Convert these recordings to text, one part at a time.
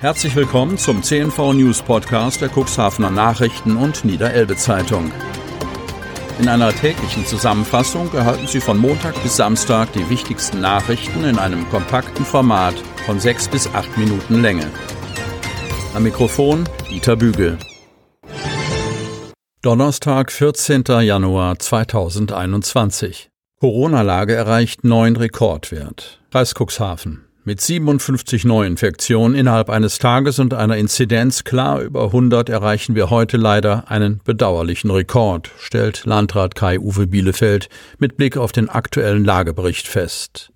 Herzlich willkommen zum CNV News Podcast der Cuxhavener Nachrichten und Niederelbe Zeitung. In einer täglichen Zusammenfassung erhalten Sie von Montag bis Samstag die wichtigsten Nachrichten in einem kompakten Format von sechs bis acht Minuten Länge. Am Mikrofon Dieter Bügel. Donnerstag, 14. Januar 2021. Corona-Lage erreicht neuen Rekordwert. Kreis Cuxhaven. Mit 57 Neuinfektionen innerhalb eines Tages und einer Inzidenz klar über 100 erreichen wir heute leider einen bedauerlichen Rekord, stellt Landrat Kai-Uwe Bielefeld mit Blick auf den aktuellen Lagebericht fest.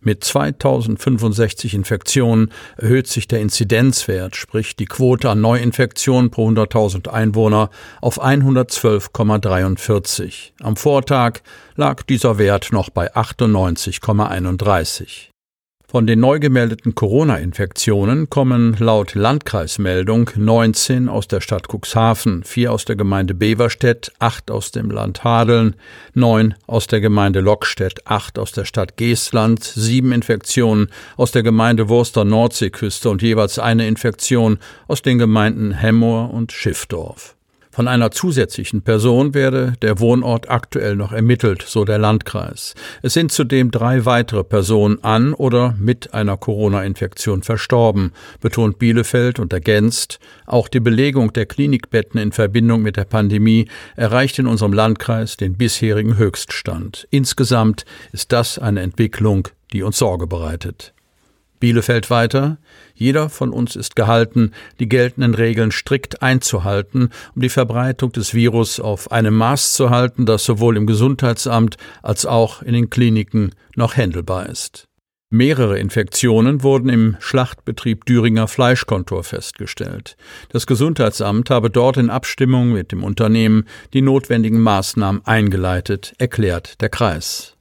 Mit 2065 Infektionen erhöht sich der Inzidenzwert, sprich die Quote an Neuinfektionen pro 100.000 Einwohner, auf 112,43. Am Vortag lag dieser Wert noch bei 98,31. Von den neu gemeldeten Corona-Infektionen kommen laut Landkreismeldung 19 aus der Stadt Cuxhaven, 4 aus der Gemeinde Beverstedt, 8 aus dem Land Hadeln, 9 aus der Gemeinde Lockstedt, 8 aus der Stadt Geestland, 7 Infektionen aus der Gemeinde Wurster Nordseeküste und jeweils eine Infektion aus den Gemeinden Hemmoor und Schiffdorf. Von einer zusätzlichen Person werde der Wohnort aktuell noch ermittelt, so der Landkreis. Es sind zudem drei weitere Personen an oder mit einer Corona-Infektion verstorben, betont Bielefeld und ergänzt, auch die Belegung der Klinikbetten in Verbindung mit der Pandemie erreicht in unserem Landkreis den bisherigen Höchststand. Insgesamt ist das eine Entwicklung, die uns Sorge bereitet. Bielefeld weiter. Jeder von uns ist gehalten, die geltenden Regeln strikt einzuhalten, um die Verbreitung des Virus auf einem Maß zu halten, das sowohl im Gesundheitsamt als auch in den Kliniken noch händelbar ist. Mehrere Infektionen wurden im Schlachtbetrieb Düringer Fleischkontor festgestellt. Das Gesundheitsamt habe dort in Abstimmung mit dem Unternehmen die notwendigen Maßnahmen eingeleitet, erklärt der Kreis.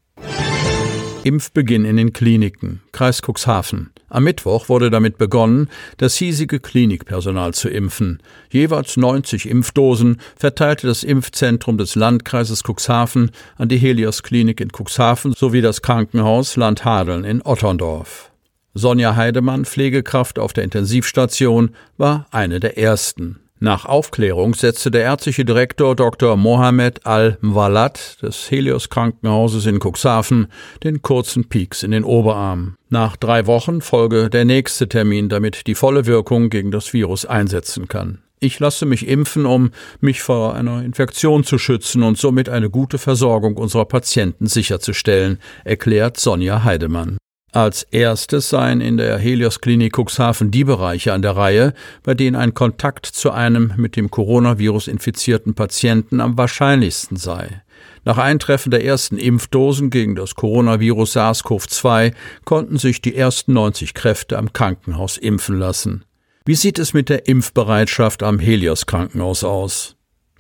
Impfbeginn in den Kliniken. Kreis Cuxhaven. Am Mittwoch wurde damit begonnen, das hiesige Klinikpersonal zu impfen. Jeweils 90 Impfdosen verteilte das Impfzentrum des Landkreises Cuxhaven an die Helios Klinik in Cuxhaven sowie das Krankenhaus Landhadeln in Otterndorf. Sonja Heidemann, Pflegekraft auf der Intensivstation, war eine der ersten. Nach Aufklärung setzte der ärztliche Direktor Dr. Mohamed Al-Mwalat des Helios Krankenhauses in Cuxhaven den kurzen Pieks in den Oberarm. Nach drei Wochen folge der nächste Termin, damit die volle Wirkung gegen das Virus einsetzen kann. Ich lasse mich impfen, um mich vor einer Infektion zu schützen und somit eine gute Versorgung unserer Patienten sicherzustellen, erklärt Sonja Heidemann. Als erstes seien in der Helios Klinik Cuxhaven die Bereiche an der Reihe, bei denen ein Kontakt zu einem mit dem Coronavirus infizierten Patienten am wahrscheinlichsten sei. Nach Eintreffen der ersten Impfdosen gegen das Coronavirus SARS-CoV-2 konnten sich die ersten 90 Kräfte am Krankenhaus impfen lassen. Wie sieht es mit der Impfbereitschaft am Helios Krankenhaus aus?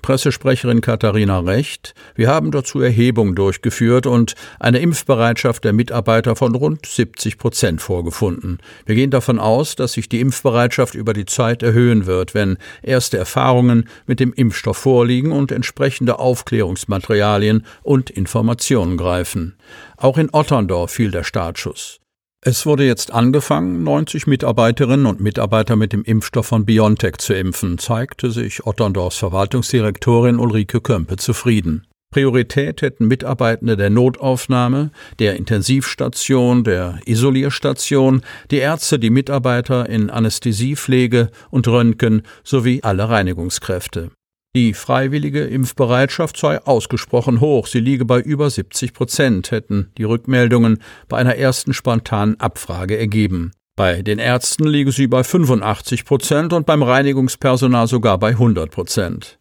Pressesprecherin Katharina Recht. Wir haben dazu Erhebungen durchgeführt und eine Impfbereitschaft der Mitarbeiter von rund 70 Prozent vorgefunden. Wir gehen davon aus, dass sich die Impfbereitschaft über die Zeit erhöhen wird, wenn erste Erfahrungen mit dem Impfstoff vorliegen und entsprechende Aufklärungsmaterialien und Informationen greifen. Auch in Otterndorf fiel der Startschuss. Es wurde jetzt angefangen, 90 Mitarbeiterinnen und Mitarbeiter mit dem Impfstoff von BioNTech zu impfen, zeigte sich Otterndorfs Verwaltungsdirektorin Ulrike Kömpe zufrieden. Priorität hätten Mitarbeitende der Notaufnahme, der Intensivstation, der Isolierstation, die Ärzte, die Mitarbeiter in Anästhesiepflege und Röntgen sowie alle Reinigungskräfte. Die freiwillige Impfbereitschaft sei ausgesprochen hoch. Sie liege bei über 70 Prozent, hätten die Rückmeldungen bei einer ersten spontanen Abfrage ergeben. Bei den Ärzten liege sie bei 85 Prozent und beim Reinigungspersonal sogar bei 100 Prozent.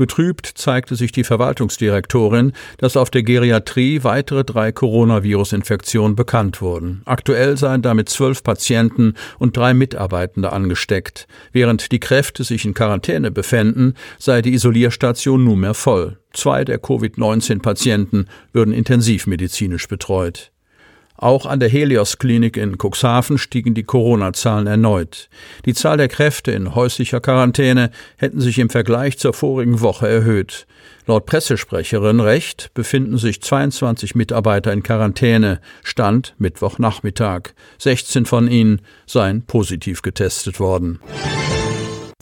Betrübt zeigte sich die Verwaltungsdirektorin, dass auf der Geriatrie weitere drei Coronavirus-Infektionen bekannt wurden. Aktuell seien damit zwölf Patienten und drei Mitarbeitende angesteckt. Während die Kräfte sich in Quarantäne befänden, sei die Isolierstation nunmehr voll. Zwei der Covid-19-Patienten würden intensivmedizinisch betreut. Auch an der Helios Klinik in Cuxhaven stiegen die Corona-Zahlen erneut. Die Zahl der Kräfte in häuslicher Quarantäne hätten sich im Vergleich zur vorigen Woche erhöht. Laut Pressesprecherin Recht befinden sich 22 Mitarbeiter in Quarantäne, Stand Mittwochnachmittag. 16 von ihnen seien positiv getestet worden.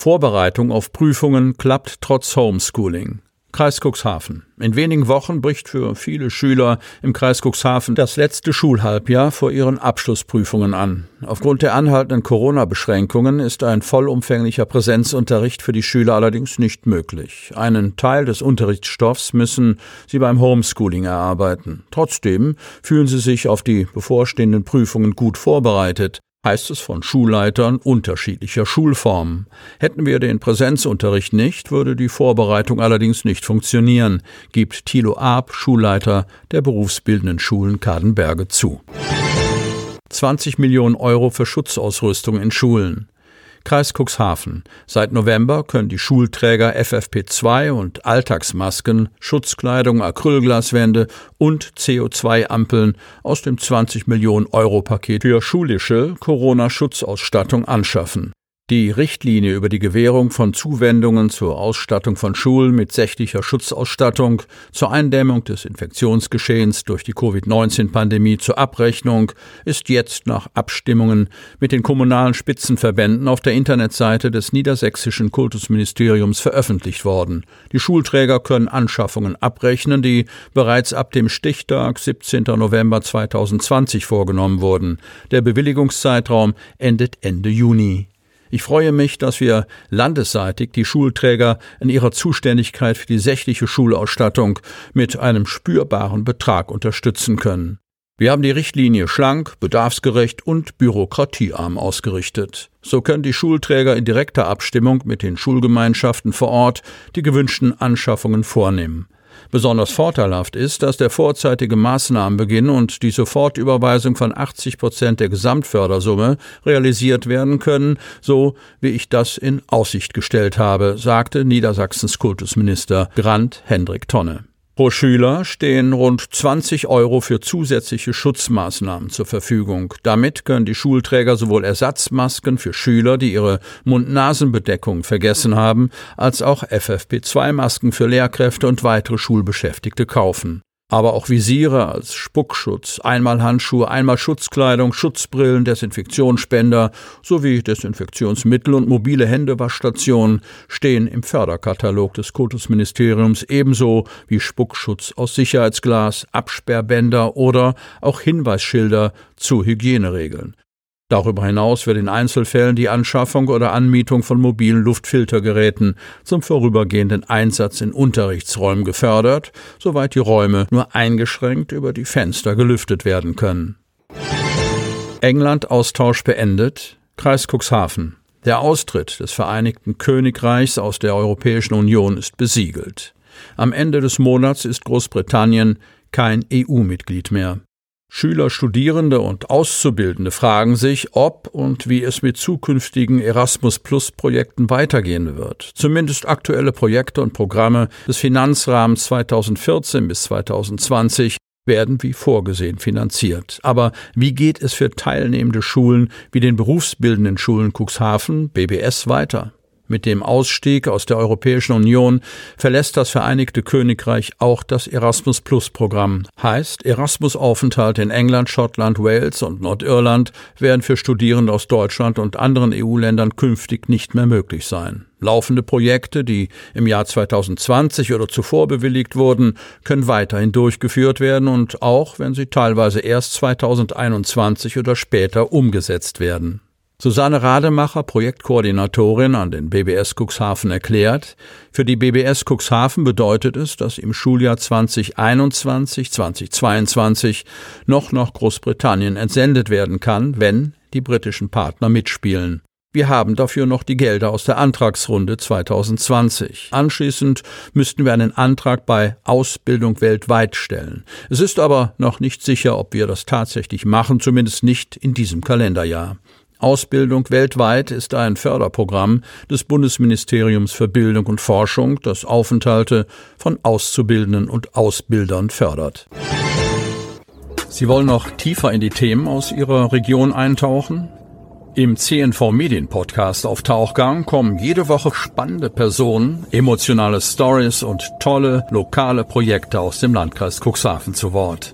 Vorbereitung auf Prüfungen klappt trotz Homeschooling. Kreis Cuxhaven. In wenigen Wochen bricht für viele Schüler im Kreis Cuxhaven das letzte Schulhalbjahr vor ihren Abschlussprüfungen an. Aufgrund der anhaltenden Corona-Beschränkungen ist ein vollumfänglicher Präsenzunterricht für die Schüler allerdings nicht möglich. Einen Teil des Unterrichtsstoffs müssen sie beim Homeschooling erarbeiten. Trotzdem fühlen sie sich auf die bevorstehenden Prüfungen gut vorbereitet heißt es von Schulleitern unterschiedlicher Schulformen. Hätten wir den Präsenzunterricht nicht, würde die Vorbereitung allerdings nicht funktionieren, gibt Thilo Arp, Schulleiter der berufsbildenden Schulen Kadenberge zu. 20 Millionen Euro für Schutzausrüstung in Schulen. Kreis Cuxhaven. Seit November können die Schulträger FFP2 und Alltagsmasken, Schutzkleidung, Acrylglaswände und CO2-Ampeln aus dem 20 Millionen Euro Paket für schulische Corona-Schutzausstattung anschaffen. Die Richtlinie über die Gewährung von Zuwendungen zur Ausstattung von Schulen mit sächlicher Schutzausstattung, zur Eindämmung des Infektionsgeschehens durch die Covid-19-Pandemie zur Abrechnung ist jetzt nach Abstimmungen mit den kommunalen Spitzenverbänden auf der Internetseite des niedersächsischen Kultusministeriums veröffentlicht worden. Die Schulträger können Anschaffungen abrechnen, die bereits ab dem Stichtag 17. November 2020 vorgenommen wurden. Der Bewilligungszeitraum endet Ende Juni. Ich freue mich, dass wir landesseitig die Schulträger in ihrer Zuständigkeit für die sächliche Schulausstattung mit einem spürbaren Betrag unterstützen können. Wir haben die Richtlinie schlank, bedarfsgerecht und bürokratiearm ausgerichtet. So können die Schulträger in direkter Abstimmung mit den Schulgemeinschaften vor Ort die gewünschten Anschaffungen vornehmen. Besonders vorteilhaft ist, dass der vorzeitige Maßnahmenbeginn und die Sofortüberweisung von 80 Prozent der Gesamtfördersumme realisiert werden können, so wie ich das in Aussicht gestellt habe, sagte Niedersachsens Kultusminister Grant Hendrik Tonne. Pro Schüler stehen rund 20 Euro für zusätzliche Schutzmaßnahmen zur Verfügung. Damit können die Schulträger sowohl Ersatzmasken für Schüler, die ihre Mund-Nasen-Bedeckung vergessen haben, als auch FFP2-Masken für Lehrkräfte und weitere Schulbeschäftigte kaufen aber auch Visiere als Spuckschutz, einmal Handschuhe, einmal Schutzkleidung, Schutzbrillen, Desinfektionsspender sowie Desinfektionsmittel und mobile Händewaschstationen stehen im Förderkatalog des Kultusministeriums ebenso wie Spuckschutz aus Sicherheitsglas, Absperrbänder oder auch Hinweisschilder zu Hygieneregeln. Darüber hinaus wird in Einzelfällen die Anschaffung oder Anmietung von mobilen Luftfiltergeräten zum vorübergehenden Einsatz in Unterrichtsräumen gefördert, soweit die Räume nur eingeschränkt über die Fenster gelüftet werden können. England Austausch beendet. Kreis Cuxhaven. Der Austritt des Vereinigten Königreichs aus der Europäischen Union ist besiegelt. Am Ende des Monats ist Großbritannien kein EU-Mitglied mehr. Schüler, Studierende und Auszubildende fragen sich, ob und wie es mit zukünftigen Erasmus Plus Projekten weitergehen wird. Zumindest aktuelle Projekte und Programme des Finanzrahmens 2014 bis 2020 werden wie vorgesehen finanziert. Aber wie geht es für teilnehmende Schulen wie den berufsbildenden Schulen Cuxhaven, BBS weiter? Mit dem Ausstieg aus der Europäischen Union verlässt das Vereinigte Königreich auch das Erasmus Plus Programm. Heißt, Erasmus-Aufenthalte in England, Schottland, Wales und Nordirland werden für Studierende aus Deutschland und anderen EU-Ländern künftig nicht mehr möglich sein. Laufende Projekte, die im Jahr 2020 oder zuvor bewilligt wurden, können weiterhin durchgeführt werden und auch, wenn sie teilweise erst 2021 oder später umgesetzt werden. Susanne Rademacher, Projektkoordinatorin an den BBS Cuxhaven, erklärt, für die BBS Cuxhaven bedeutet es, dass im Schuljahr 2021, 2022 noch nach Großbritannien entsendet werden kann, wenn die britischen Partner mitspielen. Wir haben dafür noch die Gelder aus der Antragsrunde 2020. Anschließend müssten wir einen Antrag bei Ausbildung weltweit stellen. Es ist aber noch nicht sicher, ob wir das tatsächlich machen, zumindest nicht in diesem Kalenderjahr. Ausbildung weltweit ist ein Förderprogramm des Bundesministeriums für Bildung und Forschung, das Aufenthalte von Auszubildenden und Ausbildern fördert. Sie wollen noch tiefer in die Themen aus Ihrer Region eintauchen? Im CNV Medien Podcast auf Tauchgang kommen jede Woche spannende Personen, emotionale Stories und tolle lokale Projekte aus dem Landkreis Cuxhaven zu Wort.